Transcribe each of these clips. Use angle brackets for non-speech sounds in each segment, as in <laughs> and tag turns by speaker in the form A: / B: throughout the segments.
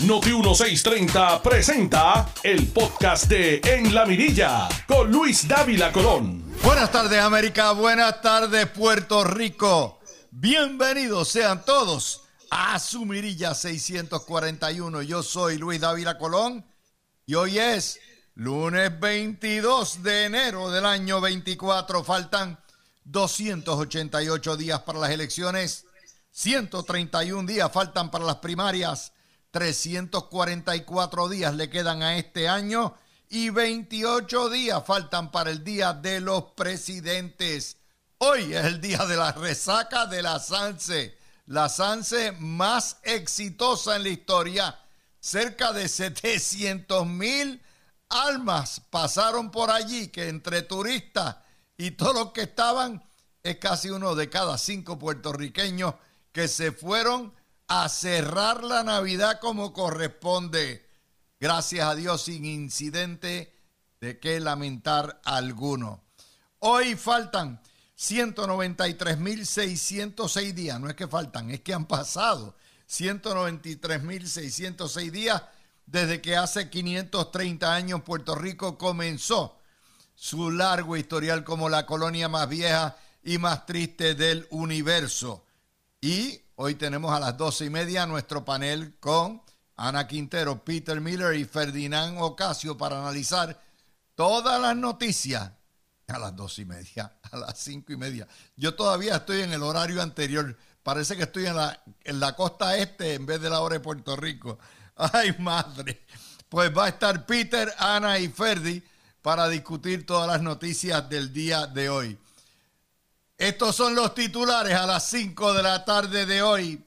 A: Noti 1630 presenta el podcast de En la Mirilla con Luis Dávila Colón.
B: Buenas tardes América, buenas tardes Puerto Rico. Bienvenidos sean todos a su Mirilla 641. Yo soy Luis Dávila Colón y hoy es lunes 22 de enero del año 24. Faltan 288 días para las elecciones, 131 días faltan para las primarias 344 días le quedan a este año y 28 días faltan para el Día de los Presidentes. Hoy es el día de la resaca de la Sanse, la Sanse más exitosa en la historia. Cerca de 700 mil almas pasaron por allí, que entre turistas y todos los que estaban, es casi uno de cada cinco puertorriqueños que se fueron a cerrar la Navidad como corresponde. Gracias a Dios sin incidente de que lamentar alguno. Hoy faltan 193.606 días. No es que faltan, es que han pasado 193.606 días desde que hace 530 años Puerto Rico comenzó su largo historial como la colonia más vieja y más triste del universo. Y Hoy tenemos a las doce y media nuestro panel con Ana Quintero, Peter Miller y Ferdinand Ocasio para analizar todas las noticias a las dos y media, <laughs> a las cinco y media. Yo todavía estoy en el horario anterior. Parece que estoy en la, en la costa este en vez de la hora de Puerto Rico. <laughs> Ay, madre. Pues va a estar Peter, Ana y Ferdi para discutir todas las noticias del día de hoy. Estos son los titulares a las 5 de la tarde de hoy.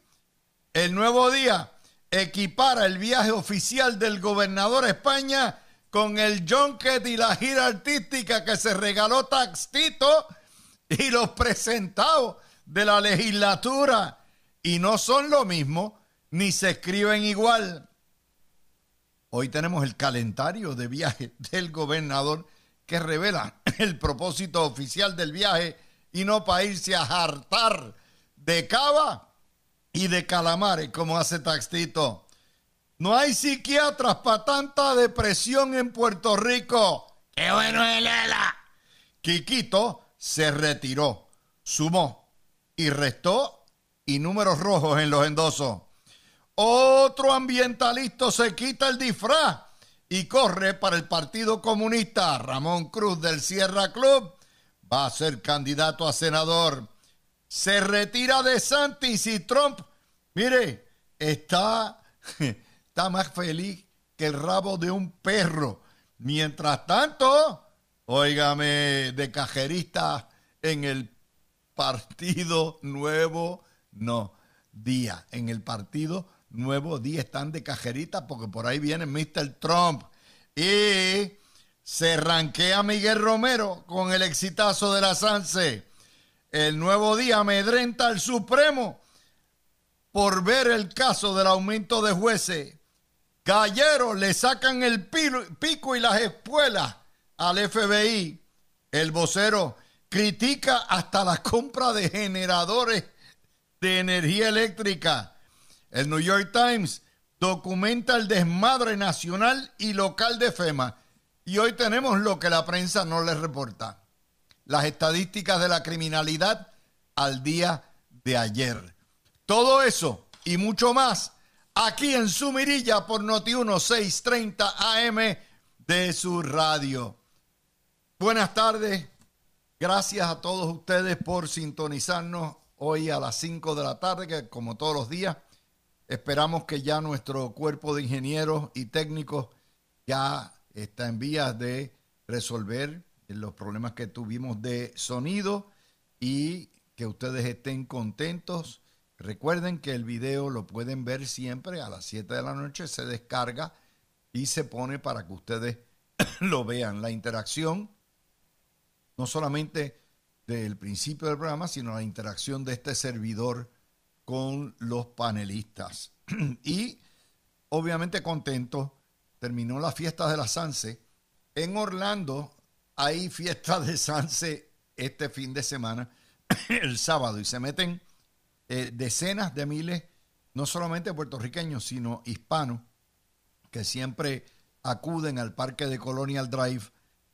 B: El nuevo día equipara el viaje oficial del gobernador a España con el junket y la gira artística que se regaló Taxtito y los presentados de la legislatura. Y no son lo mismo, ni se escriben igual. Hoy tenemos el calendario de viaje del gobernador que revela el propósito oficial del viaje y no para irse a hartar de cava y de calamares como hace Taxito. No hay psiquiatras para tanta depresión en Puerto Rico. ¡Qué bueno es Lela! Quiquito se retiró, sumó y restó y números rojos en los endosos. Otro ambientalista se quita el disfraz y corre para el Partido Comunista. Ramón Cruz del Sierra Club va a ser candidato a senador. Se retira de Santis y Trump, mire, está, <laughs> está más feliz que el rabo de un perro. Mientras tanto, óigame, de cajerista en el Partido Nuevo, no, Día, en el Partido Nuevo Día están de cajerita porque por ahí viene Mr. Trump. Y se ranquea Miguel Romero con el exitazo de la Sanse. El nuevo día amedrenta al Supremo por ver el caso del aumento de jueces. Galleros le sacan el pico y las espuelas al FBI. El vocero critica hasta la compra de generadores de energía eléctrica. El New York Times documenta el desmadre nacional y local de FEMA y hoy tenemos lo que la prensa no les reporta. Las estadísticas de la criminalidad al día de ayer. Todo eso y mucho más aquí en su mirilla por Noti 1630 AM de su radio. Buenas tardes. Gracias a todos ustedes por sintonizarnos hoy a las 5 de la tarde, que como todos los días, esperamos que ya nuestro cuerpo de ingenieros y técnicos ya está en vías de resolver los problemas que tuvimos de sonido y que ustedes estén contentos. Recuerden que el video lo pueden ver siempre a las 7 de la noche, se descarga y se pone para que ustedes <coughs> lo vean. La interacción, no solamente del principio del programa, sino la interacción de este servidor con los panelistas. <clears throat> y obviamente contento terminó la fiesta de la Sanse. En Orlando hay fiesta de Sanse este fin de semana, <clears throat> el sábado, y se meten eh, decenas de miles, no solamente puertorriqueños, sino hispanos, que siempre acuden al parque de Colonial Drive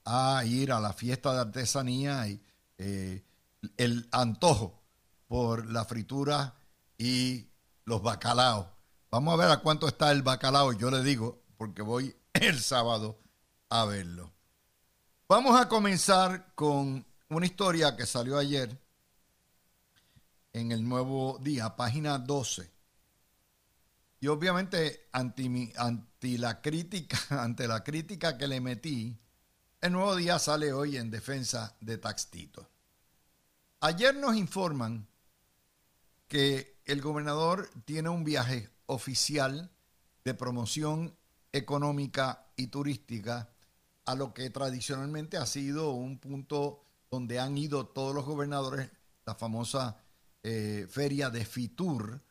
B: a ir a la fiesta de artesanía y eh, el antojo por la fritura y los bacalaos. Vamos a ver a cuánto está el bacalao, yo le digo, porque voy <clears throat> el sábado a verlo. Vamos a comenzar con una historia que salió ayer en el Nuevo Día, página 12. Y obviamente la crítica, <laughs> ante la crítica que le metí, el Nuevo Día sale hoy en defensa de Taxtito. Ayer nos informan que el gobernador tiene un viaje oficial de promoción económica y turística a lo que tradicionalmente ha sido un punto donde han ido todos los gobernadores, la famosa eh, feria de Fitur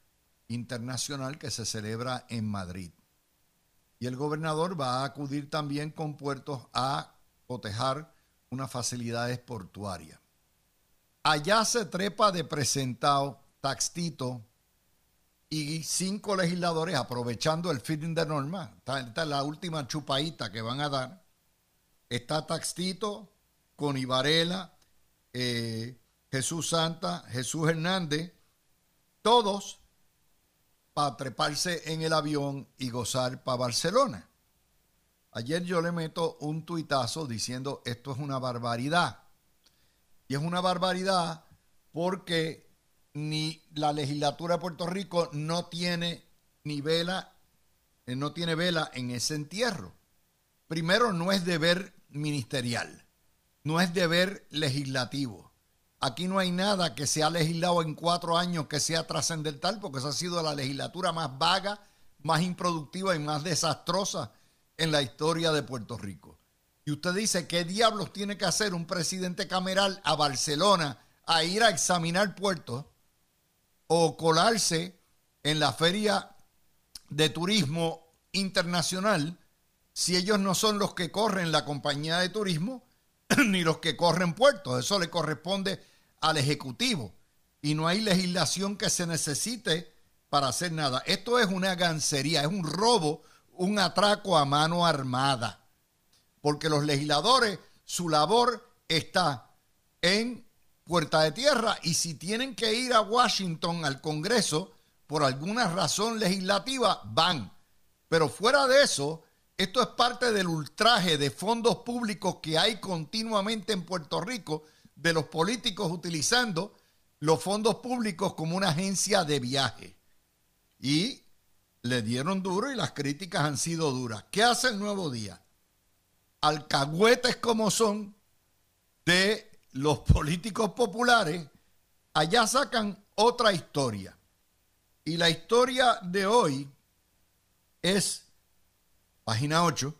B: internacional que se celebra en Madrid. Y el gobernador va a acudir también con puertos a cotejar unas facilidades portuarias. Allá se trepa de presentado Taxtito y cinco legisladores aprovechando el feeding de norma. Esta, es la última chupadita que van a dar. Está Taxtito, con Ibarela, eh, Jesús Santa, Jesús Hernández, todos para treparse en el avión y gozar para Barcelona. Ayer yo le meto un tuitazo diciendo esto es una barbaridad. Y es una barbaridad porque ni la legislatura de Puerto Rico no tiene ni vela, eh, no tiene vela en ese entierro. Primero, no es deber ministerial, no es deber legislativo. Aquí no hay nada que se ha legislado en cuatro años que sea trascendental, porque esa ha sido la legislatura más vaga, más improductiva y más desastrosa en la historia de Puerto Rico. Y usted dice, ¿qué diablos tiene que hacer un presidente cameral a Barcelona a ir a examinar puertos o colarse en la feria de turismo internacional si ellos no son los que corren la compañía de turismo <clears throat> ni los que corren puertos. Eso le corresponde al Ejecutivo y no hay legislación que se necesite para hacer nada. Esto es una gancería, es un robo, un atraco a mano armada, porque los legisladores, su labor está en puerta de tierra y si tienen que ir a Washington al Congreso por alguna razón legislativa, van. Pero fuera de eso, esto es parte del ultraje de fondos públicos que hay continuamente en Puerto Rico de los políticos utilizando los fondos públicos como una agencia de viaje. Y le dieron duro y las críticas han sido duras. ¿Qué hace el nuevo día? Alcahuetes como son de los políticos populares, allá sacan otra historia. Y la historia de hoy es, página 8,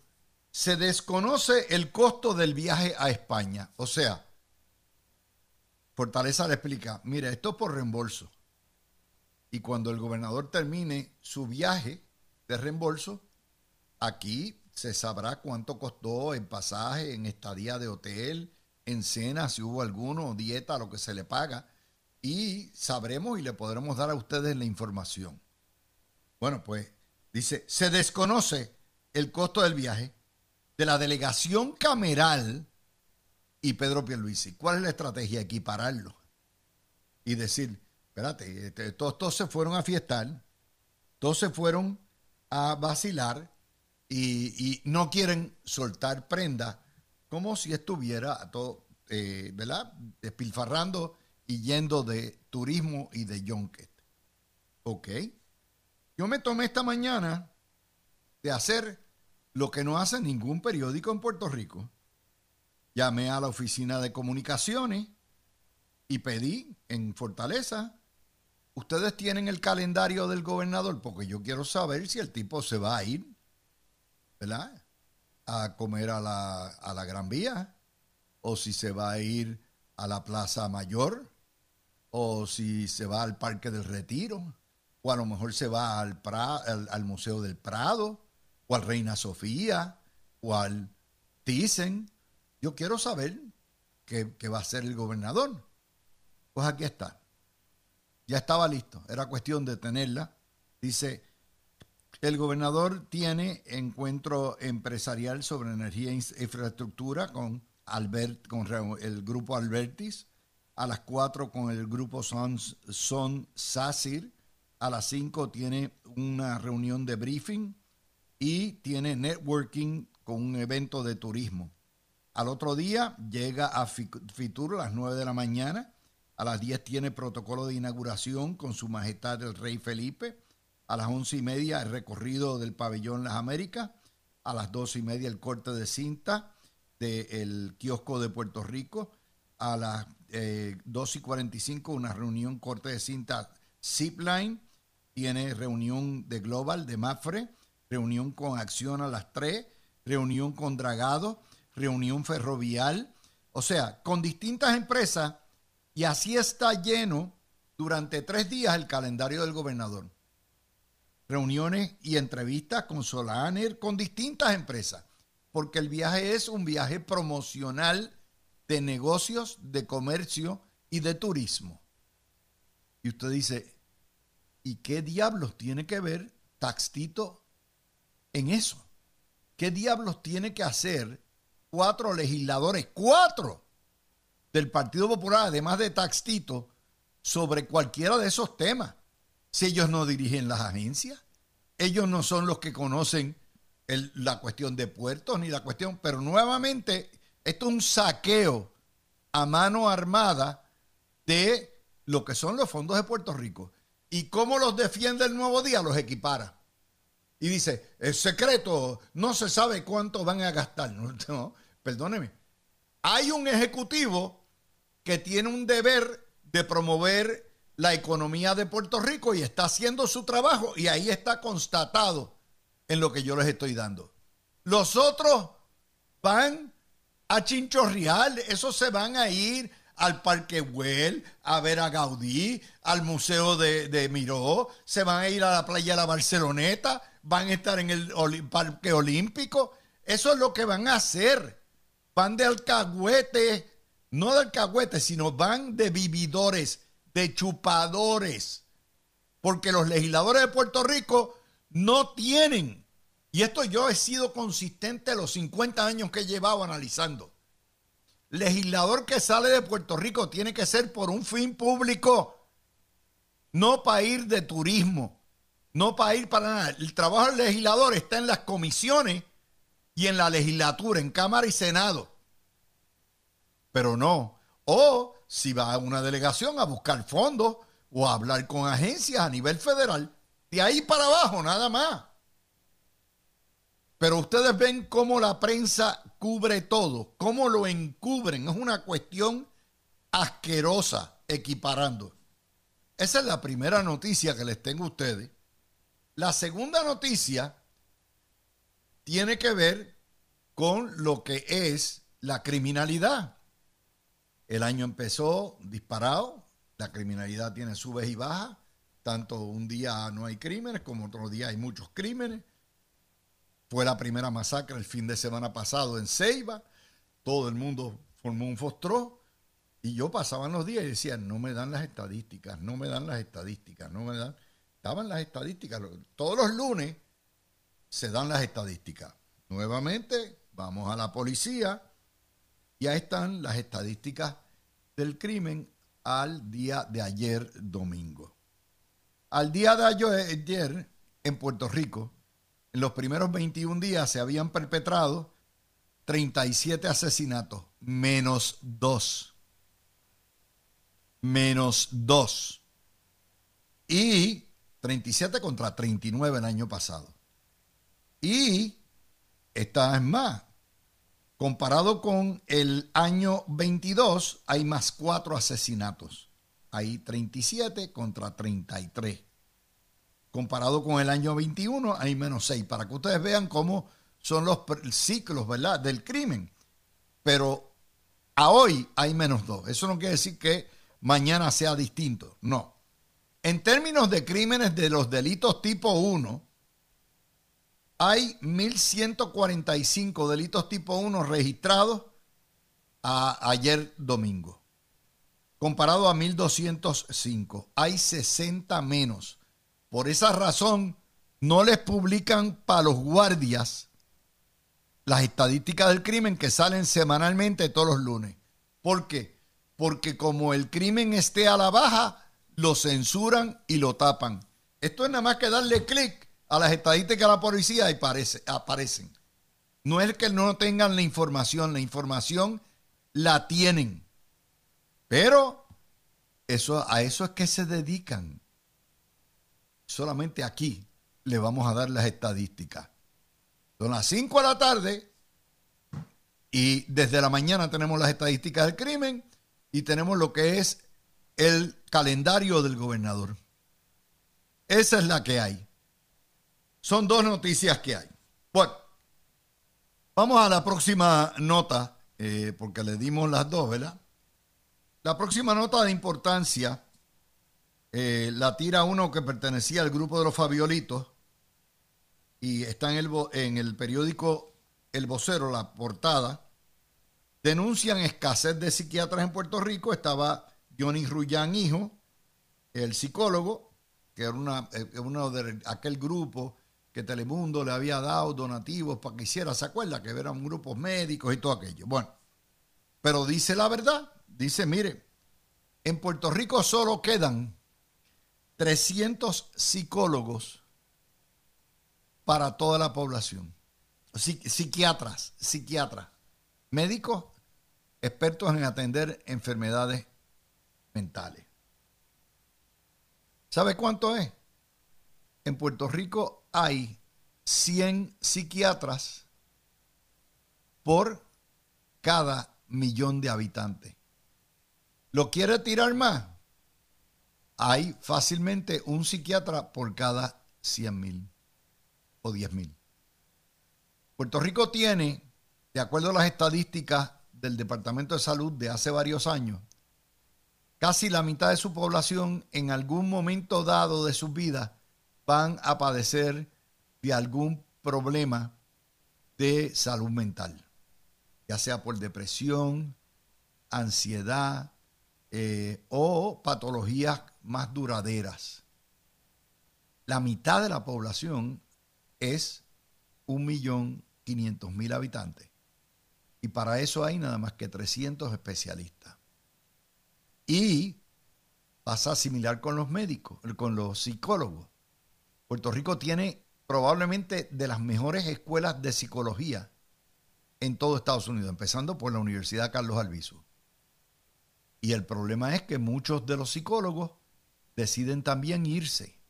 B: se desconoce el costo del viaje a España. O sea, Fortaleza le explica, mire, esto es por reembolso. Y cuando el gobernador termine su viaje de reembolso, aquí se sabrá cuánto costó el pasaje, en estadía de hotel, en cena, si hubo alguno, dieta, lo que se le paga, y sabremos y le podremos dar a ustedes la información. Bueno, pues dice, se desconoce el costo del viaje de la delegación cameral y Pedro Pierluisi. ¿Cuál es la estrategia? Equipararlo y decir, espérate, este, todos, todos se fueron a fiestar, todos se fueron a vacilar y, y no quieren soltar prenda como si estuviera todo, eh, ¿verdad? Despilfarrando y yendo de turismo y de junket. ¿Ok? Yo me tomé esta mañana de hacer lo que no hace ningún periódico en Puerto Rico. Llamé a la oficina de comunicaciones y pedí en Fortaleza, ustedes tienen el calendario del gobernador porque yo quiero saber si el tipo se va a ir, ¿verdad? A comer a la, a la Gran Vía, o si se va a ir a la Plaza Mayor, o si se va al Parque del Retiro, o a lo mejor se va al, al, Museo del Prado, o al Reina Sofía, o al Thyssen. Yo quiero saber qué, qué va a hacer el gobernador. Pues aquí está. Ya estaba listo. Era cuestión de tenerla. Dice, El gobernador tiene encuentro empresarial sobre energía e infraestructura con, el grupo Albertis. A las 4 con el grupo Son, Son Sasir. A las 5 tiene una reunión de briefing y tiene networking con un evento de turismo. Al otro día llega a Fitur a las 9 de la mañana. A las 10 tiene protocolo de inauguración con su majestad el rey Felipe. A las once y media el recorrido del pabellón Las Américas. A las doce y media el corte de cinta del kiosco de Puerto Rico. A las eh, dos y 45 una reunión corte de cinta Zipline. Tiene reunión de Global de Mafre. Reunión con Acción a las 3. Reunión con Dragado reunión ferrovial, o sea, con distintas empresas, y así está lleno durante tres días el calendario del gobernador. Reuniones y entrevistas con Solaner, con distintas empresas, porque el viaje es un viaje promocional de negocios, de comercio y de turismo. Y usted dice, ¿y qué diablos tiene que ver Taxtito en eso? ¿Qué diablos tiene que hacer cuatro legisladores, cuatro del Partido Popular, además de Taxtito, sobre cualquiera de esos temas. Si ellos no dirigen las agencias, ellos no son los que conocen la cuestión de puertos ni la cuestión, pero nuevamente esto es un saqueo a mano armada de lo que son los fondos de Puerto Rico. ¿Y cómo los defiende el nuevo día? Los equipara. Y dice, es secreto, no se sabe cuánto van a gastar. No, <laughs> perdóneme, hay un ejecutivo que tiene un deber de promover la economía de Puerto Rico y está haciendo su trabajo y ahí está constatado en lo que yo les estoy dando. Los otros van a Chinchorreal, esos se van a ir al Parque Güell, a ver a Gaudí, al Museo de, de, Miró, se van a ir a la playa de la Barceloneta, van a estar en el Parque Olímpico. Eso es lo que van a hacer van de alcahuete, no de alcahuete, sino van de vividores, de chupadores, porque los legisladores de Puerto Rico no tienen, y esto yo he sido consistente los 50 años que he llevado analizando, legislador que sale de Puerto Rico tiene que ser por un fin público, no para ir de turismo, no para ir para nada. El trabajo del legislador está en las comisiones y en la legislatura, en Cámara y Senado. Pero no. O si va a una delegación a buscar fondos o a hablar con agencias a nivel federal, de ahí para abajo, nada más. Pero ustedes ven cómo la prensa cubre todo, cómo lo encubren. Es una cuestión asquerosa, equiparando. Esa es la primera noticia que les tengo a ustedes. La segunda noticia tiene que ver con lo que es la criminalidad. El año empezó disparado, la criminalidad tiene subes y bajas, tanto un día no hay crímenes como otro día hay muchos crímenes. Fue la primera masacre el fin de semana pasado en Ceiba, todo el mundo formó un fostró y yo pasaba los días y decía, no me dan las estadísticas, no me dan las estadísticas, no me dan... Estaban las estadísticas, todos los lunes se dan las estadísticas. Nuevamente, vamos a la policía y ahí están las estadísticas del crimen al día de ayer domingo. Al día de ayer en Puerto Rico, en los primeros 21 días se habían perpetrado 37 asesinatos, menos 2. Menos 2. Y 37 contra 39 el año pasado. Y esta es más. Comparado con el año 22, hay más cuatro asesinatos. Hay 37 contra 33. Comparado con el año 21, hay menos 6. Para que ustedes vean cómo son los ciclos, ¿verdad?, del crimen. Pero a hoy hay menos 2. Eso no quiere decir que mañana sea distinto. No. En términos de crímenes de los delitos tipo 1, hay 1.145 delitos tipo 1 registrados a ayer domingo, comparado a 1.205. Hay 60 menos. Por esa razón, no les publican para los guardias las estadísticas del crimen que salen semanalmente todos los lunes. ¿Por qué? Porque como el crimen esté a la baja, lo censuran y lo tapan. Esto es nada más que darle clic a las estadísticas de la policía y aparecen. No es que no tengan la información, la información la tienen. Pero eso, a eso es que se dedican. Solamente aquí le vamos a dar las estadísticas. Son las 5 de la tarde y desde la mañana tenemos las estadísticas del crimen y tenemos lo que es el calendario del gobernador. Esa es la que hay. Son dos noticias que hay. Bueno, vamos a la próxima nota, eh, porque le dimos las dos, ¿verdad? La próxima nota de importancia eh, la tira uno que pertenecía al grupo de los Fabiolitos y está en el, en el periódico El Vocero, la portada. Denuncian escasez de psiquiatras en Puerto Rico. Estaba Johnny Rullán, hijo, el psicólogo, que era eh, uno de aquel grupo que Telemundo le había dado donativos para que hiciera, ¿se acuerda? Que eran grupos médicos y todo aquello. Bueno, pero dice la verdad, dice, mire, en Puerto Rico solo quedan 300 psicólogos para toda la población. psiquiatras, psiquiatras, médicos expertos en atender enfermedades mentales. ¿Sabe cuánto es? En Puerto Rico hay 100 psiquiatras por cada millón de habitantes. ¿Lo quiere tirar más? Hay fácilmente un psiquiatra por cada 100 mil o 10 mil. Puerto Rico tiene, de acuerdo a las estadísticas del Departamento de Salud de hace varios años, casi la mitad de su población en algún momento dado de su vida van a padecer de algún problema de salud mental, ya sea por depresión, ansiedad eh, o patologías más duraderas. La mitad de la población es 1.500.000 habitantes y para eso hay nada más que 300 especialistas. Y pasa similar con los médicos, con los psicólogos. Puerto Rico tiene probablemente de las mejores escuelas de psicología en todo Estados Unidos, empezando por la Universidad Carlos Albizu. Y el problema es que muchos de los psicólogos deciden también irse,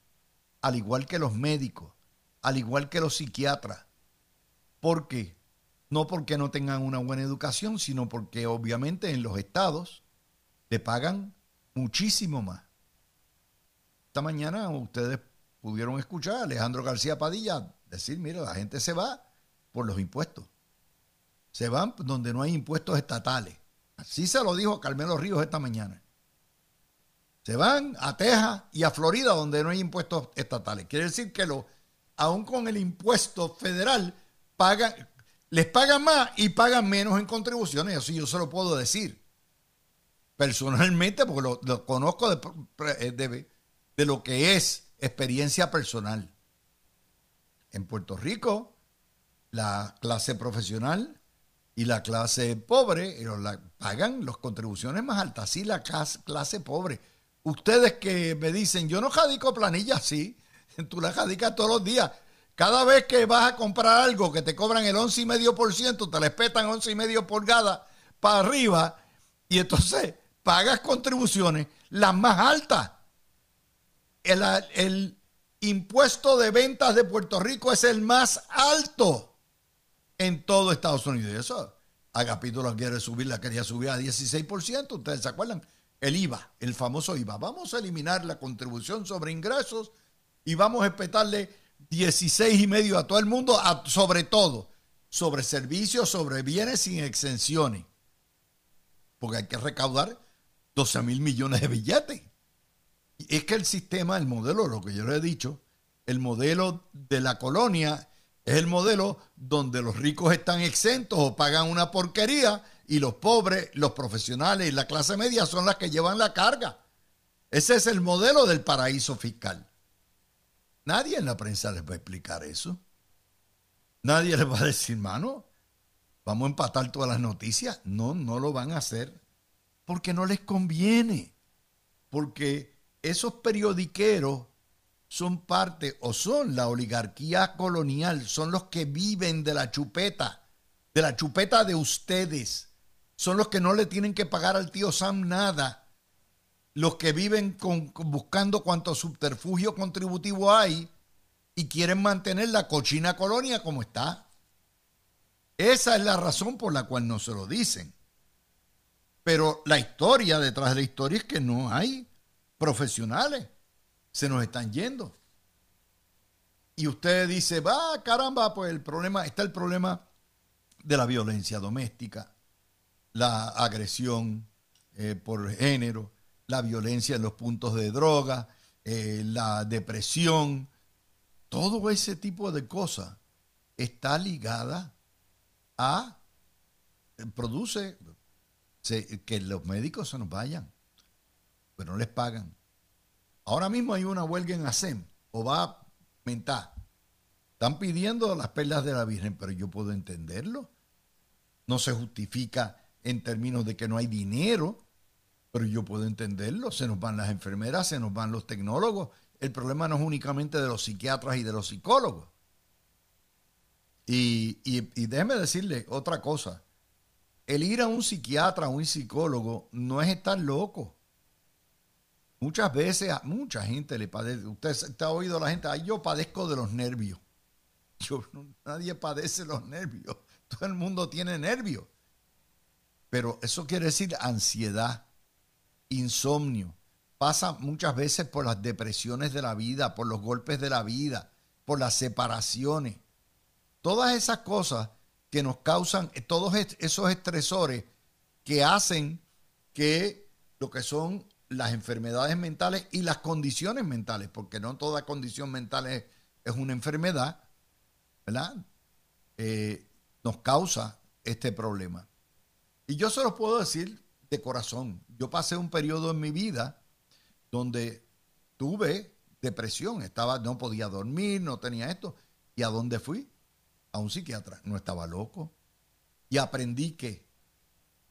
B: al igual que los médicos, al igual que los psiquiatras. ¿Por qué? No porque no tengan una buena educación, sino porque obviamente en los estados le pagan muchísimo más. Esta mañana ustedes pudieron escuchar a Alejandro García Padilla decir, mira, la gente se va por los impuestos. Se van donde no hay impuestos estatales. Así se lo dijo Carmelo Ríos esta mañana. Se van a Texas y a Florida donde no hay impuestos estatales. Quiere decir que lo, aún con el impuesto federal, les pagan más y pagan menos en contribuciones. Así yo se lo puedo decir. Personalmente, porque lo, conozco de, de lo que es experiencia personal. En Puerto Rico, la clase profesional y la clase pobre eh, pagan las contribuciones más altas. Sí, la clase, pobre. Ustedes que me dicen, yo no jadico planillas, sí, <laughs> tú la jadicas todos los días. Cada vez que vas a comprar algo que te cobran el 11,5%, te les petan 11,5 pulgadas para arriba y entonces pagas contribuciones las más altas el, impuesto de ventas de Puerto Rico es el más alto en todo Estados Unidos. Eso, Agapito lo quiere subir, la quería subir a 16%. ¿Ustedes se acuerdan? El IVA, el famoso IVA. Vamos a eliminar la contribución sobre ingresos y vamos a respetarle 16 y medio a todo el mundo, sobre todo sobre servicios, sobre bienes sin exenciones. Porque hay que recaudar 12 mil millones de billetes es que el sistema, el modelo, lo que yo le he dicho, el modelo de la colonia es el modelo donde los ricos están exentos o pagan una porquería y los pobres, los profesionales y la clase media son las que llevan la carga. Ese es el modelo del paraíso fiscal. Nadie en la prensa les va a explicar eso. Nadie les va a decir, mano, vamos a empatar todas las noticias. No, no lo van a hacer porque no les conviene. Porque esos periodiqueros son parte o son la oligarquía colonial, son los que viven de la chupeta, de la chupeta de ustedes. Son los que no le tienen que pagar al tío Sam nada. Los que viven buscando cuánto subterfugio contributivo hay y quieren mantener la cochina colonia como está. Esa es la razón por la cual no se lo dicen. Pero la historia detrás de la historia es que no hay profesionales. Se nos están yendo. Y usted dice, va, caramba, pues el problema, está el problema de la violencia doméstica, la agresión eh, por género, la violencia en los puntos de droga, eh, la depresión, todo ese tipo de cosas está ligada a, eh, produce que los médicos se nos vayan, pero no les pagan. Ahora mismo hay una huelga en ASEM, o va a aumentar. Están pidiendo las perlas de la Virgen, pero yo puedo entenderlo. No se justifica en términos de que no hay dinero, pero yo puedo entenderlo. Se nos van las enfermeras, se nos van los tecnólogos, el problema no es únicamente de los psiquiatras y de los psicólogos. Y, déjeme decirle otra cosa. El ir a un psiquiatra, a un psicólogo, no es estar loco. Muchas veces a mucha gente le padece. Usted ha oído a la gente, Ay, yo padezco de los nervios. <laughs> Yo, nadie padece los nervios. Todo el mundo tiene nervios. Pero eso quiere decir ansiedad, insomnio, pasa muchas veces por las depresiones de la vida, por los golpes de la vida, por las separaciones. Todas esas cosas que nos causan, todos esos estresores que hacen que lo que son las enfermedades mentales y las condiciones mentales, porque no toda condición mental es, una enfermedad, ¿verdad? Eh, nos causa este problema. Y yo se los puedo decir de corazón. Yo pasé un periodo en mi vida donde tuve depresión, estaba, no podía dormir, no tenía esto. ¿Y a dónde fui? A un psiquiatra. No estaba loco. Y aprendí que el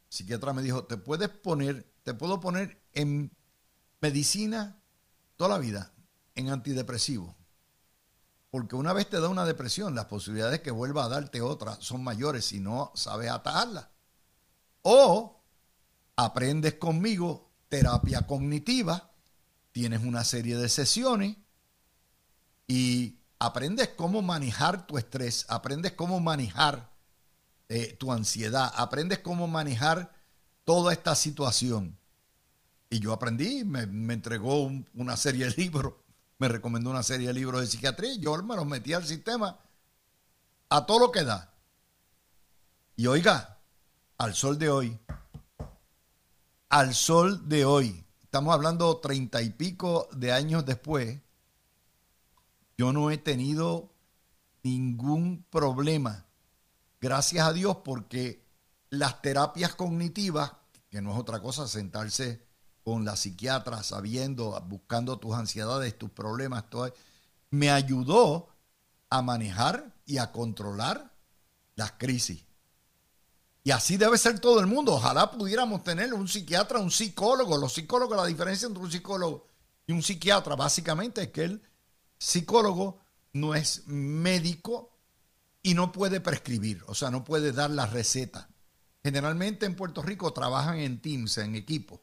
B: psiquiatra me dijo, te puedes poner, te puedo poner en medicina toda la vida, en antidepresivo. Porque una vez te da una depresión, las posibilidades de que vuelva a darte otra son mayores si no sabes atajarla. O aprendes conmigo terapia cognitiva tienes una serie de sesiones y aprendes cómo manejar tu estrés, aprendes cómo manejar eh, tu ansiedad, aprendes cómo manejar toda esta situación. Y yo aprendí, me, entregó una serie de libros, me recomendó una serie de libros de psiquiatría, yo me los metí al sistema a todo lo que da. Y oiga, al sol de hoy, al sol de hoy, estamos hablando treinta y pico de años después, yo no he tenido ningún problema. Gracias a Dios porque las terapias cognitivas, que no es otra cosa, sentarse con la psiquiatra sabiendo, buscando tus ansiedades, tus problemas, todo, me ayudó a manejar y a controlar las crisis. Y así debe ser todo el mundo. Ojalá pudiéramos tener un psiquiatra, un psicólogo. Los psicólogos, la diferencia entre un psicólogo y un psiquiatra básicamente es que el psicólogo no es médico y no puede prescribir, o sea, no puede dar la receta. Generalmente en Puerto Rico trabajan en teams, en equipo.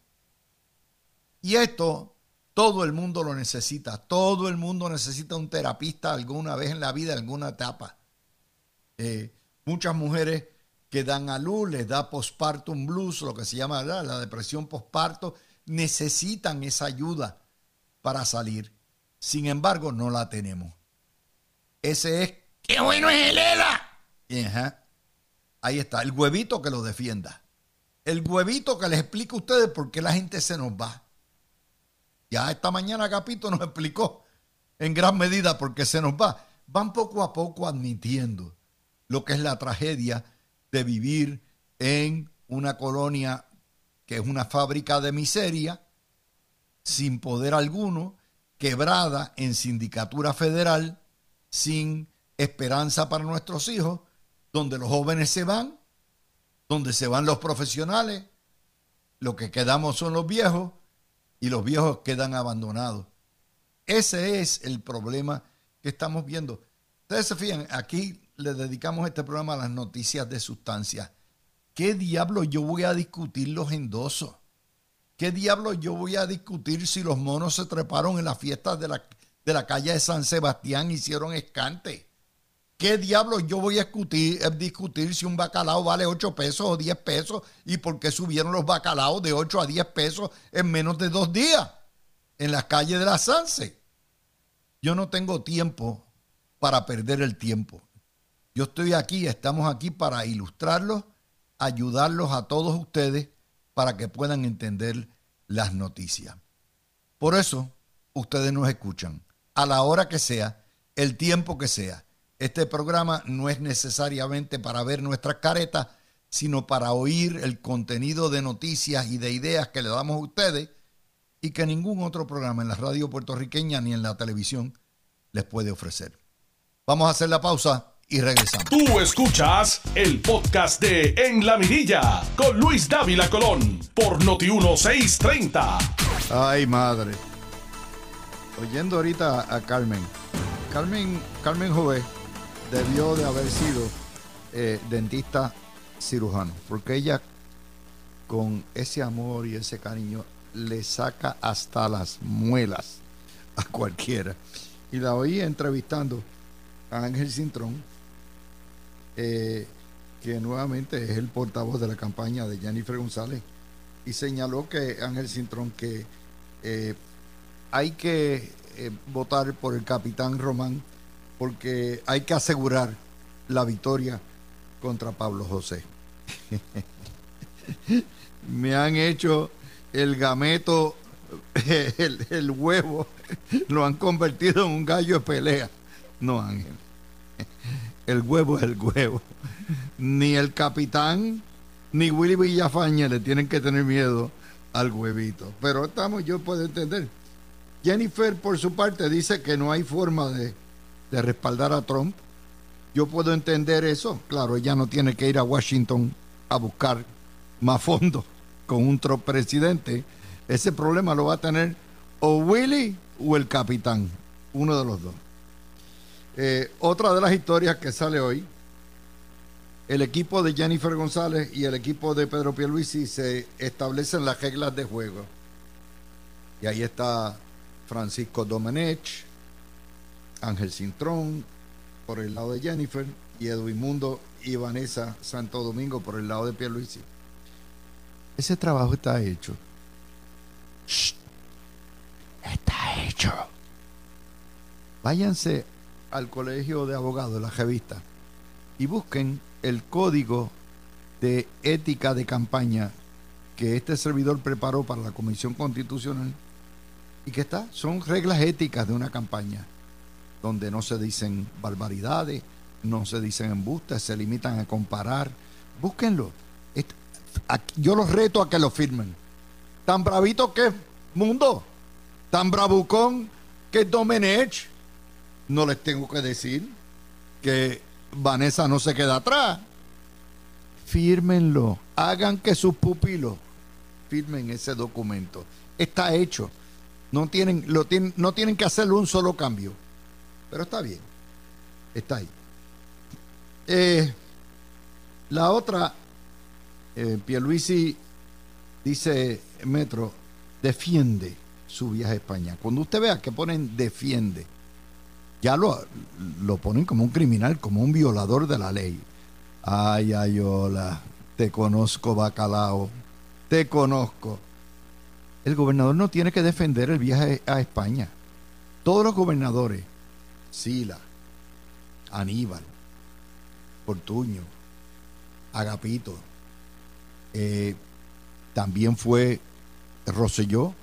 B: Y esto todo el mundo lo necesita. Todo el mundo necesita un terapista alguna vez en la vida, alguna etapa. Eh, muchas mujeres que dan a luz, les da postpartum blues, lo que se llama la depresión postparto, necesitan esa ayuda para salir. Sin embargo, no la tenemos. Ese es, ¡qué bueno es el ELA! Ahí está, el huevito que lo defienda. El huevito que les explica a ustedes por qué la gente se nos va. Ya esta mañana Capito nos explicó en gran medida por qué se nos va. Van poco a poco admitiendo lo que es la tragedia de vivir en una colonia que es una fábrica de miseria, sin poder alguno, quebrada en sindicatura federal, sin esperanza para nuestros hijos, donde los jóvenes se van, donde se van los profesionales, lo que quedamos son los viejos y los viejos quedan abandonados. Ese es el problema que estamos viendo. Ustedes se fijan, aquí le dedicamos este programa a las noticias de sustancia. ¿Qué diablo yo voy a discutir los endosos? ¿Qué diablo yo voy a discutir si los monos se treparon en las fiestas de la, de la calle de San Sebastián, hicieron escante? ¿Qué diablo yo voy a discutir, eh, discutir si un bacalao vale 8 pesos o 10 pesos y por qué subieron los bacalaos de 8 a 10 pesos en menos de dos días en las calles de la Sanse? Yo no tengo tiempo para perder el tiempo. Yo estoy aquí, estamos aquí para ilustrarlos, ayudarlos a todos ustedes para que puedan entender las noticias. Por eso, ustedes nos escuchan a la hora que sea, el tiempo que sea este programa no es necesariamente para ver nuestras caretas, sino para oír el contenido de noticias y de ideas que le damos a ustedes y que ningún otro programa en la radio puertorriqueña ni en la televisión les puede ofrecer. Vamos a hacer la pausa y regresamos.
A: Tú escuchas el podcast de En la Mirilla con Luis Dávila Colón por Noti 1630.
B: Ay, madre. Oyendo ahorita a Carmen. Carmen, Carmen Jové debió de haber sido eh, dentista cirujano, porque ella con ese amor y ese cariño le saca hasta las muelas a cualquiera. Y la oí entrevistando a Ángel Cintrón, eh, que nuevamente es el portavoz de la campaña de Jennifer González, y señaló que Ángel Cintrón que eh, hay que votar por el capitán Román porque hay que asegurar la victoria contra Pablo José. <laughs> Me han hecho el gameto, <laughs> el, huevo, lo han convertido en un gallo de pelea. No, Ángel. El huevo es el huevo. Ni el capitán ni Willy Villafaña le tienen que tener miedo al huevito. Pero estamos, yo puedo entender. Jennifer, por su parte, dice que no hay forma de de respaldar a Trump. Yo puedo entender eso. Claro, ella no tiene que ir a Washington a buscar más <laughs> fondos con un Trump presidente. Ese problema lo va a tener o Willy o el capitán, uno de los dos. Eh, otra de las historias que sale hoy, el equipo de Jennifer González y el equipo de Pedro Pierluisi se establecen las reglas de juego. Y ahí está Francisco Domenech, Ángel Cintrón por el lado de Jennifer y Edwin Mundo y Vanessa Santo Domingo por el lado de Pierluisi. Ese trabajo está hecho. está hecho. Váyanse al colegio de abogados, la revista, y busquen el código de ética de campaña que este servidor preparó para la Comisión Constitucional y que está, son reglas éticas de una campaña donde no se dicen barbaridades, no se dicen embustes, se limitan a comparar. Búsquenlo. Yo los reto a que lo firmen. Tan bravito que es Mundo, tan bravucón que es Domenech. No les tengo que decir que Vanessa no se queda atrás. Fírmenlo. Hagan que sus pupilos firmen ese documento. Está hecho. No tienen, lo tienen, no tienen que hacerlo un solo cambio. Pero está bien. Está ahí. Eh, la otra, eh, Pierluisi dice, Metro, defiende su viaje a España. Cuando usted vea que ponen defiende, ya lo, lo ponen como un criminal, como un violador de la ley. Ay, Ayola, te conozco, bacalao, te conozco. El gobernador no tiene que defender el viaje a España. Todos los gobernadores Sila, Aníbal, Portuño, Agapito, eh, también fue Roselló,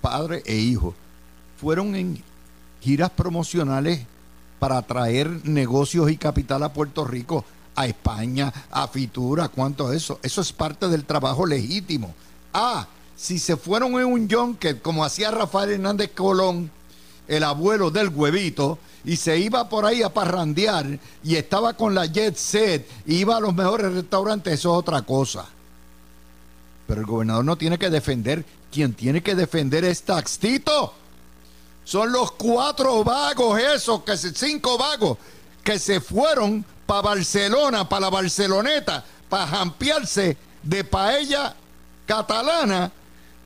B: padre e hijo. Fueron en giras promocionales para atraer negocios y capital a Puerto Rico, a España, a Fitura, cuánto eso. Eso es parte del trabajo legítimo. Ah, si se fueron en un yonque, como hacía Rafael Hernández Colón, el abuelo del huevito, y se iba por ahí a parrandear y estaba con la jet set, iba a los mejores restaurantes, eso es otra cosa. Pero el gobernador no tiene que defender, quien tiene que defender es Taxito. Son los cuatro vagos esos, que cinco vagos, que se fueron para Barcelona, para la Barceloneta, para jampearse de paella catalana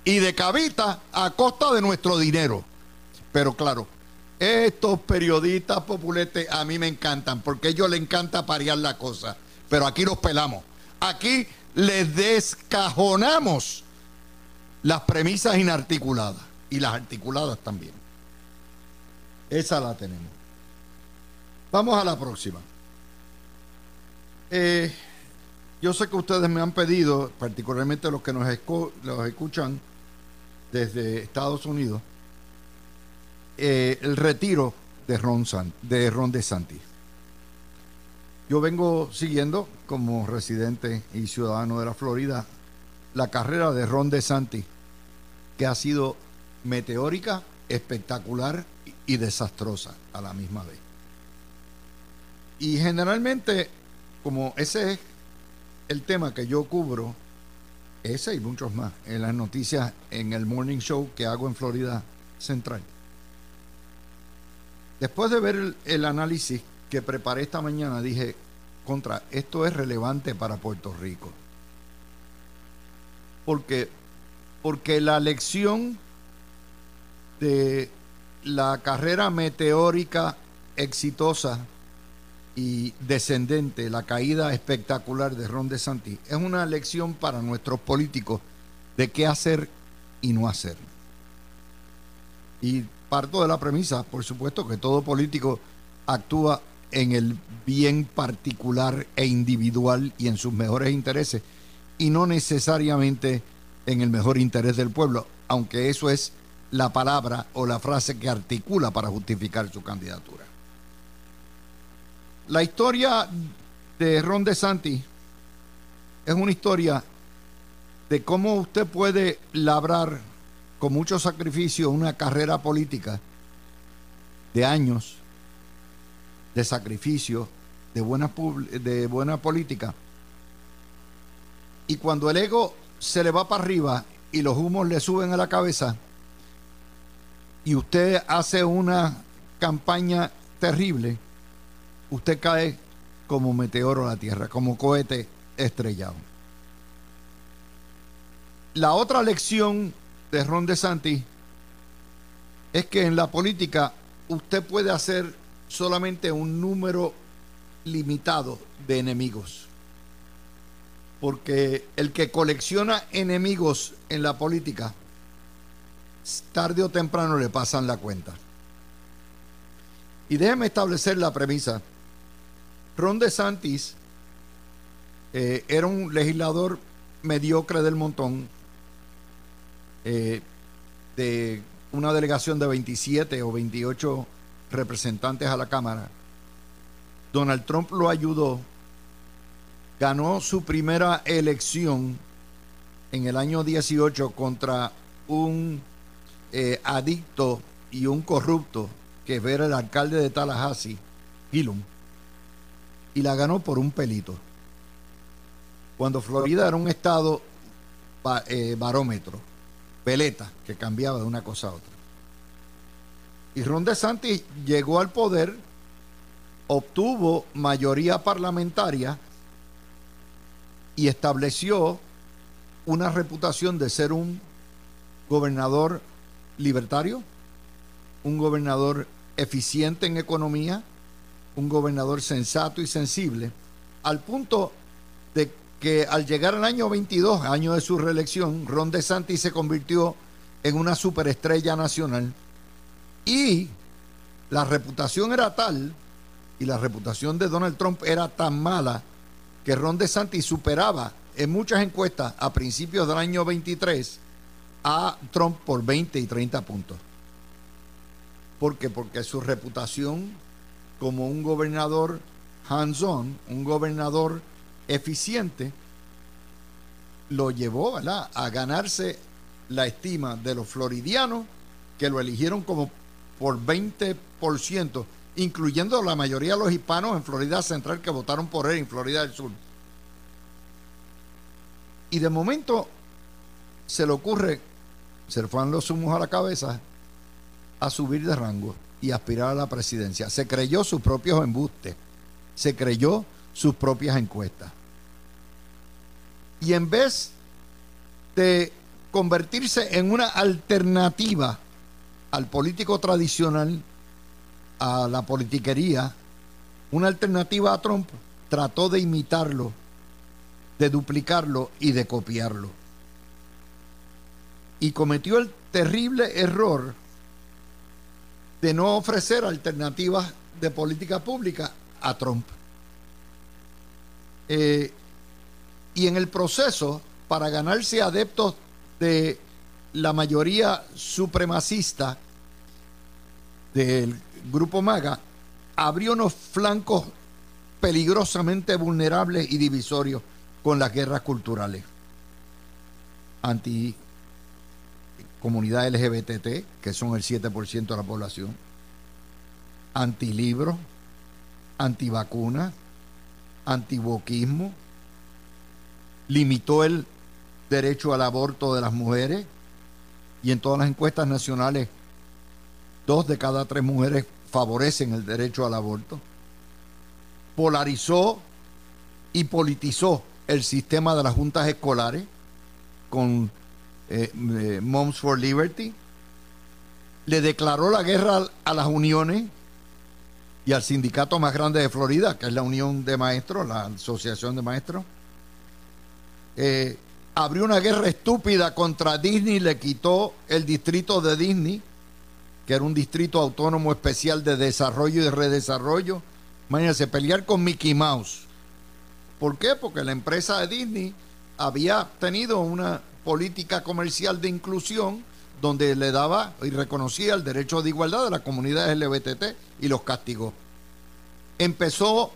B: y de cabita a costa de nuestro dinero. Pero claro, estos periodistas populetes a mí me encantan porque a ellos les encanta parear la cosa. Pero aquí los pelamos. Aquí les descajonamos las premisas inarticuladas y las articuladas también. Esa la tenemos. Vamos a la próxima. Eh, yo sé que ustedes me han pedido, particularmente los que nos los escuchan desde Estados Unidos, eh, el retiro de Ron, de Ron DeSantis. Yo vengo siguiendo como residente y ciudadano de la Florida la carrera de Ron DeSantis, que ha sido meteórica, espectacular y desastrosa a la misma vez. Y generalmente, como ese es el tema que yo cubro, ese y muchos más, en las noticias en el morning show que hago en Florida Central. Después de ver el, análisis que preparé esta mañana, dije, contra, esto es relevante para Puerto Rico. Porque, porque la lección de la carrera meteórica exitosa y descendente, la caída espectacular de Ron DeSantis, es una lección para nuestros políticos de qué hacer y no hacer. Y parto de la premisa, por supuesto, que todo político actúa en el bien particular e individual y en sus mejores intereses, y no necesariamente en el mejor interés del pueblo, aunque eso es la palabra o la frase que articula para justificar su candidatura. La historia de Ron DeSantis es una historia de cómo usted puede labrar con mucho sacrificio una carrera política de años, de sacrificio, de buena, de buena política. Y cuando el ego se le va para arriba y los humos le suben a la cabeza, y usted hace una campaña terrible, usted cae como meteoro a la tierra, como cohete estrellado. La otra lección de Ron DeSantis es que en la política usted puede hacer solamente un número limitado de enemigos. Porque el que colecciona enemigos en la política, tarde o temprano le pasan la cuenta. Y déjeme establecer la premisa. Ron DeSantis eh, era un legislador mediocre del montón, eh, de una delegación de 27 o 28 representantes a la Cámara. Donald Trump lo ayudó, ganó su primera elección en el año 18 contra un eh, adicto y un corrupto que era el alcalde de Tallahassee, Gillum, y la ganó por un pelito. Cuando Florida era un estado eh, barómetro peleta que cambiaba de una cosa a otra. Y Ron DeSantis llegó al poder, obtuvo mayoría parlamentaria y estableció una reputación de ser un gobernador libertario, un gobernador eficiente en economía, un gobernador sensato y sensible, al punto de que al llegar al año 22, año de su reelección, Ron DeSantis se convirtió en una superestrella nacional y la reputación era tal y la reputación de Donald Trump era tan mala que Ron DeSantis superaba en muchas encuestas a principios del año 23 a Trump por 20 y 30 puntos. ¿Por qué? Porque su reputación como un gobernador hands-on, un gobernador eficiente lo llevó a ganarse la estima de los floridianos que lo eligieron como por 20%, incluyendo la mayoría de los hispanos en Florida Central que votaron por él en Florida del Sur. Y de momento se le ocurre, se le fueron los humos a la cabeza, a subir de rango y aspirar a la presidencia. Se creyó sus propios embustes, se creyó sus propias encuestas. Y en vez de convertirse en una alternativa al político tradicional, a la politiquería, una alternativa a Trump, trató de imitarlo, de duplicarlo y de copiarlo. Y cometió el terrible error de no ofrecer alternativas de política pública a Trump. Eh, y en el proceso, para ganarse adeptos de la mayoría supremacista del grupo MAGA, abrió unos flancos peligrosamente vulnerables y divisorios con las guerras culturales. Anti comunidad LGBT, que son el 7% de la población, antilibro, antivacuna, antiboquismo, limitó el derecho al aborto de las mujeres y en todas las encuestas nacionales dos de cada tres mujeres favorecen el derecho al aborto. Polarizó y politizó el sistema de las juntas escolares con eh, eh, Moms for Liberty. Le declaró la guerra a las uniones y al sindicato más grande de Florida, que es la Unión de Maestros, la Asociación de Maestros. Eh, abrió una guerra estúpida contra Disney, le quitó el distrito de Disney, que era un distrito autónomo especial de desarrollo y de redesarrollo. Imagínense, pelear con Mickey Mouse. ¿Por qué? Porque la empresa de Disney había tenido una política comercial de inclusión donde le daba y reconocía el derecho de igualdad de la comunidad LGBT y los castigó. Empezó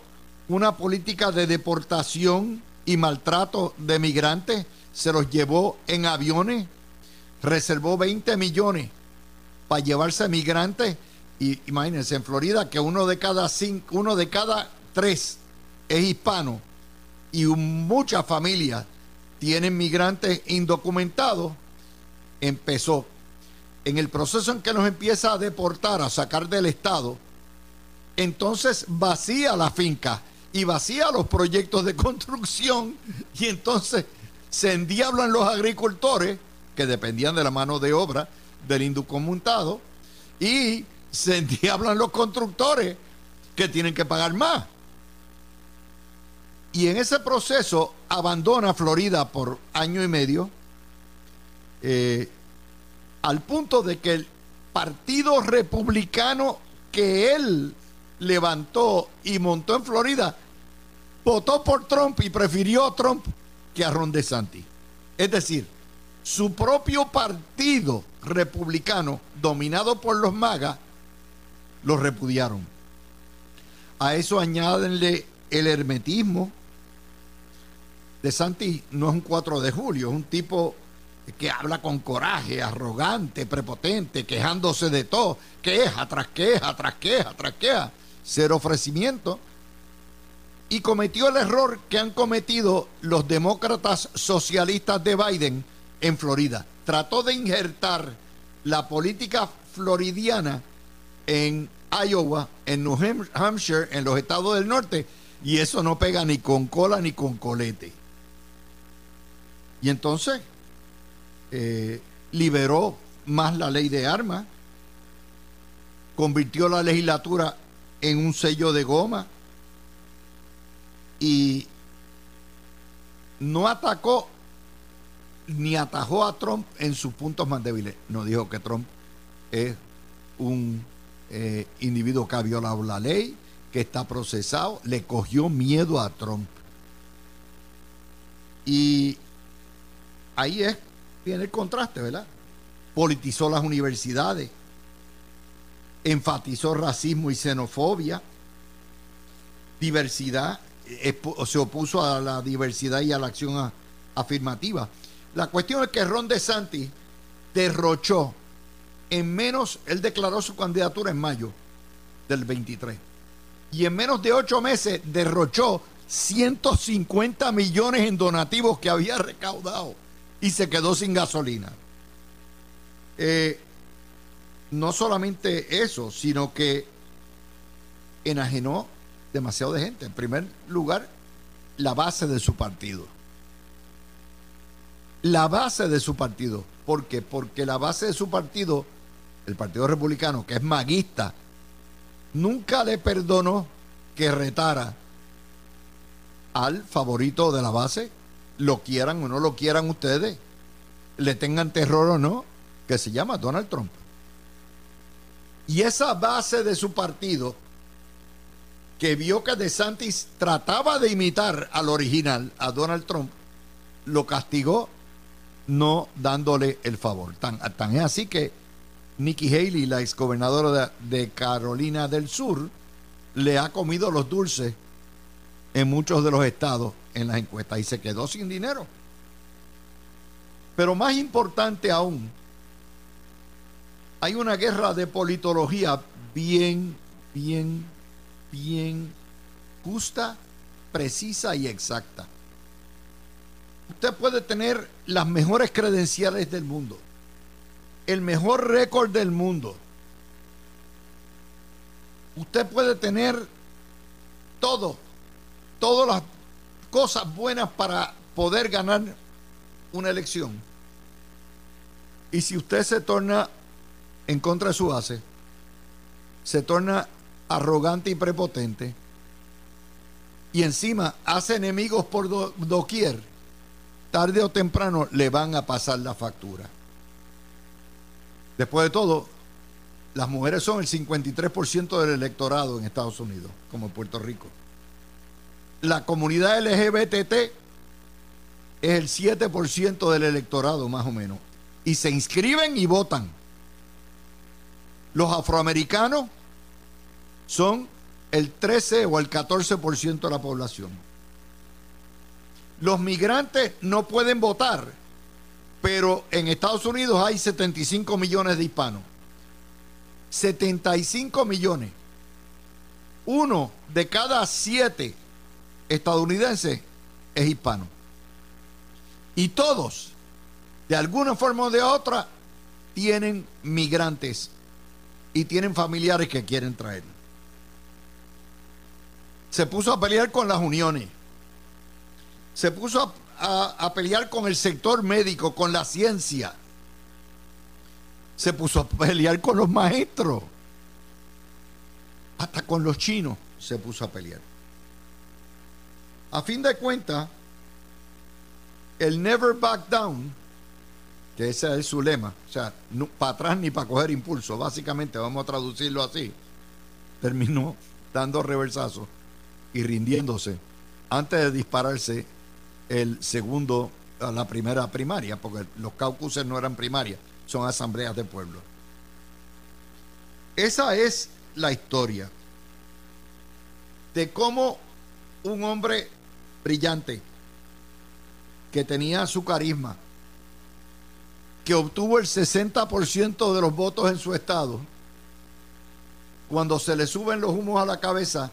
B: una política de deportación y maltrato de migrantes se los llevó en aviones, reservó 20 millones para llevarse migrantes. Y imagínense, en Florida que uno de cada cinco, uno de cada tres es hispano y muchas familias tienen migrantes indocumentados, empezó en el proceso en que nos empieza a deportar, a sacar del Estado, entonces vacía la finca y vacía los proyectos de <laughs> construcción y entonces se endiablan los agricultores que dependían de la mano de obra del indocumentado y se <laughs> endiablan los constructores que tienen que pagar más. Y en ese proceso abandona Florida por año y medio eh, al punto de que el partido republicano que él levantó y montó en Florida votó por Trump y prefirió a Trump que a Ron DeSantis. Es decir, su propio partido republicano, dominado por los magas, lo repudiaron. A eso añádenle el hermetismo. DeSantis no es un 4 de julio, es un tipo que habla con coraje, arrogante, prepotente, quejándose de todo, queja tras queja, tras queja, tras queja, ser ofrecimiento y cometió el error que han cometido los demócratas socialistas de Biden en Florida. Trató de injertar la política floridiana en Iowa, en New Hampshire, en los estados del norte, y eso no pega ni con cola ni con colete. Y entonces eh, liberó más la ley de armas, convirtió la legislatura en un sello de goma, y no atacó ni atajó a Trump en sus puntos más débiles. No dijo que Trump es un eh, individuo que ha violado la ley, que está procesado, le cogió miedo a Trump. Y ahí es, viene el contraste, ¿verdad? Politizó las universidades, enfatizó racismo y xenofobia, diversidad se opuso a la diversidad y a la acción afirmativa. La cuestión es que Ron DeSantis derrochó en menos, él declaró su candidatura en mayo del 23. Y en menos de ocho meses derrochó 150 millones en donativos que había recaudado y se quedó sin gasolina. Eh, no solamente eso, sino que enajenó demasiado de gente. En primer lugar, la base de su partido. La base de su partido. ¿Por qué? Porque la base de su partido, el Partido Republicano, que es maguista, nunca le perdonó que retara al favorito de la base, lo quieran o no lo quieran ustedes, le tengan terror o no, que se llama Donald Trump. Y esa base de su partido, que vio que DeSantis trataba de imitar al original, a Donald Trump, lo castigó no dándole el favor. Tan, tan es así que Nikki Haley, la exgobernadora de, de Carolina del Sur, le ha comido los dulces en muchos de los estados en las encuestas y se quedó sin dinero. Pero más importante aún, hay una guerra de politología bien, bien, bien justa, precisa y exacta. Usted puede tener las mejores credenciales del mundo, el mejor récord del mundo. Usted puede tener todo, todas las cosas buenas para poder ganar una elección. Y si usted se torna en contra de su base, se torna arrogante y prepotente, y encima hace enemigos por doquier, tarde o temprano le van a pasar la factura. Después de todo, las mujeres son el 53% del electorado en Estados Unidos, como en Puerto Rico. La comunidad LGBT es el 7% del electorado, más o menos. Y se inscriben y votan. Los afroamericanos son el 13 o el 14% de la población. Los migrantes no pueden votar, pero en Estados Unidos hay 75 millones de hispanos. 75 millones. Uno de cada siete estadounidenses es hispano. Y todos, de alguna forma o de otra, tienen migrantes y tienen familiares que quieren traer. Se puso a pelear con las uniones. Se puso a, a, pelear con el sector médico, con la ciencia. Se puso a pelear con los maestros. Hasta con los chinos se puso a pelear. A fin de cuentas, el never back down que ese es su lema, o sea, no, para atrás ni para coger impulso, básicamente vamos a traducirlo así, terminó dando reversazo y rindiéndose antes de dispararse el segundo a la primera primaria, porque los caucuses no eran primarias, son asambleas de pueblo. Esa es la historia de cómo un hombre brillante que tenía su carisma, que obtuvo el 60% de los votos en su estado, cuando se le suben los humos a la cabeza,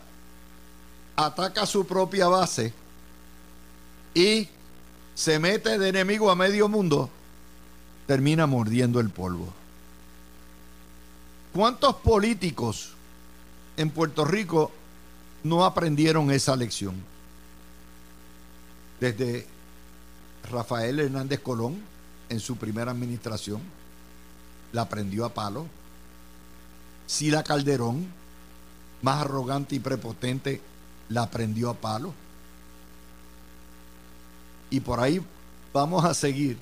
B: ataca su propia base y se mete de enemigo a medio mundo, termina mordiendo el polvo. ¿Cuántos políticos en Puerto Rico no aprendieron esa lección? Desde Rafael Hernández Colón, en su primera administración, la prendió a palo. Sila Calderón, más arrogante y prepotente, la prendió a palo. Y por ahí vamos a seguir.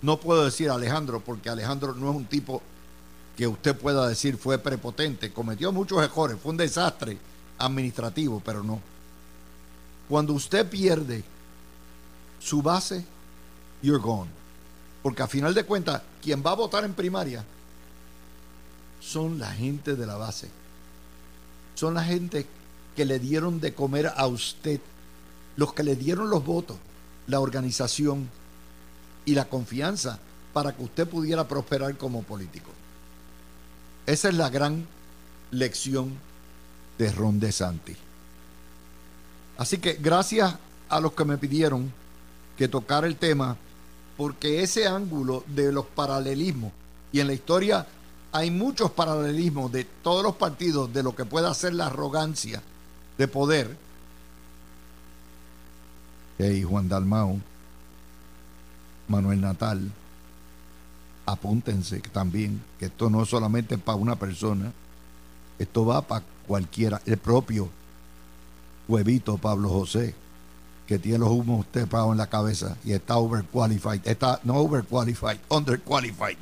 B: No puedo decir Alejandro, porque Alejandro no es un tipo que usted pueda decir fue prepotente. Cometió muchos errores, fue un desastre administrativo, pero no. Cuando usted pierde su base, you're gone. Porque a final de cuentas, quien va a votar en primaria son la gente de la base. Son la gente que le dieron de comer a usted, los que le dieron los votos, la organización y la confianza para que usted pudiera prosperar como político. Esa es la gran lección de Ron DeSantis. Así que gracias a los que me pidieron que tocara el tema, porque ese ángulo de los paralelismos, y en la historia hay muchos paralelismos de todos los partidos de lo que puede hacer la arrogancia de poder. Hey, Juan Dalmao, Manuel Natal, apúntense también, que esto no es solamente para una persona, esto va para cualquiera, el propio huevito Pablo José, que tiene los humos tapados en la cabeza y está overqualified, está no overqualified, underqualified,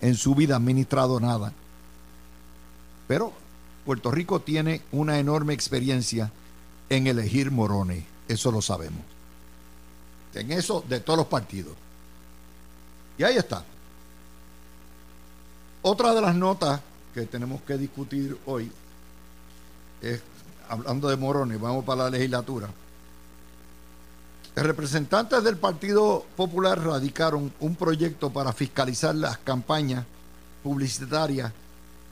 B: en su vida administrado nada. Pero Puerto Rico tiene una enorme experiencia en elegir morones, eso lo sabemos. En eso de todos los partidos. Y ahí está. Otra de las notas que tenemos que discutir hoy es, hablando de morones, vamos para la legislatura. Representantes del Partido Popular radicaron un proyecto para fiscalizar las campañas publicitarias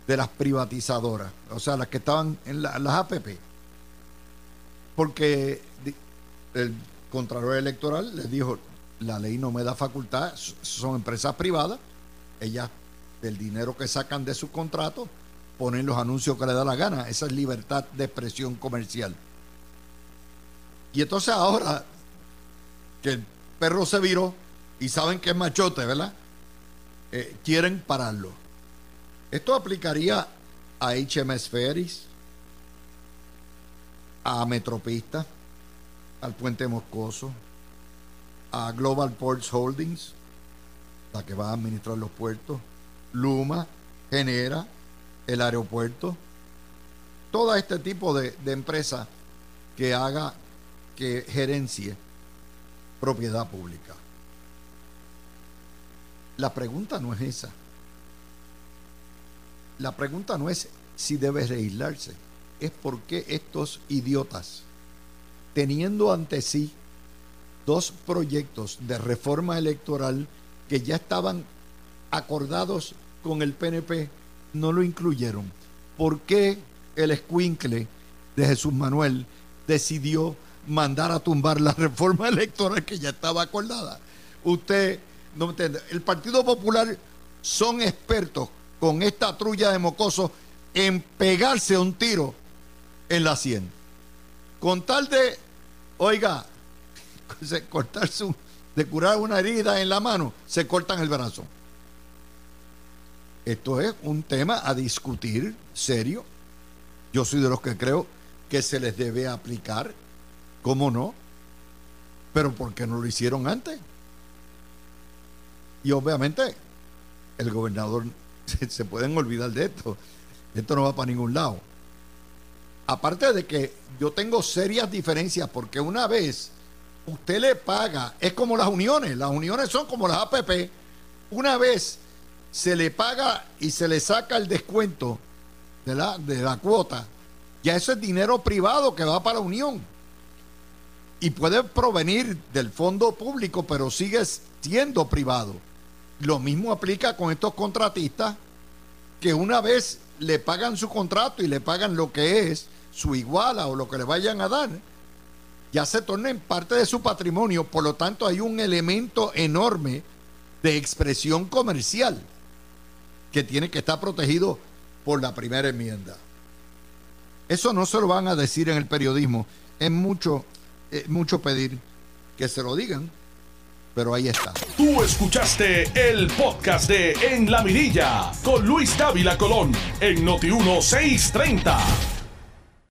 B: de las privatizadoras, o sea, las que estaban en las APP. Porque el Contralor Electoral les dijo, la ley no me da facultad, son empresas privadas, ellas del dinero que sacan de sus contratos ponen los anuncios que le da la gana, esa es libertad de expresión comercial. Y entonces ahora que el perro se viró y saben que es machote, ¿verdad? Eh, quieren pararlo. Esto aplicaría a HMS Ferries, a Metropista, al Puente Moscoso, a Global Ports Holdings, la que va a administrar los puertos, Luma, Genera, el aeropuerto, todo este tipo de, de empresa que haga que gerencie propiedad pública. La pregunta no es esa. La pregunta no es si debe reislarse, es por qué estos idiotas, teniendo ante sí dos proyectos de reforma electoral que ya estaban acordados con el PNP, no lo incluyeron. ¿Por qué el escuincle de Jesús Manuel decidió mandar a tumbar la reforma electoral que ya estaba acordada? Usted no entiende. El Partido Popular son expertos con esta trulla de mocosos en pegarse un tiro en la sien. Con tal de, oiga, <laughs> cortarse de curar una herida en la mano, se cortan el brazo. Esto es un tema a discutir serio. Yo soy de los que creo que se les debe aplicar, ¿cómo no? Pero ¿por qué no lo hicieron antes? Y obviamente el gobernador <laughs> se, pueden olvidar de esto. Esto no va para ningún lado. Aparte de que yo tengo serias diferencias porque una vez usted le paga, es como las uniones, las uniones son como las APP. Una vez se le paga y se le saca el descuento de la, de la cuota, ya eso es dinero privado que va para la unión. Y puede provenir del fondo público, pero sigue siendo privado. Lo mismo aplica con estos contratistas que una vez le pagan su contrato y le pagan lo que es su iguala o lo que le vayan a dar, ya se torna en parte de su patrimonio. Por lo tanto, hay un elemento enorme de expresión comercial que tiene que estar protegido por la primera enmienda. Eso no se lo van a decir en el periodismo. Es mucho, mucho pedir que se lo digan pero ahí está.
A: Tú escuchaste el podcast de En la Mirilla con Luis Dávila Colón en Noti 1630.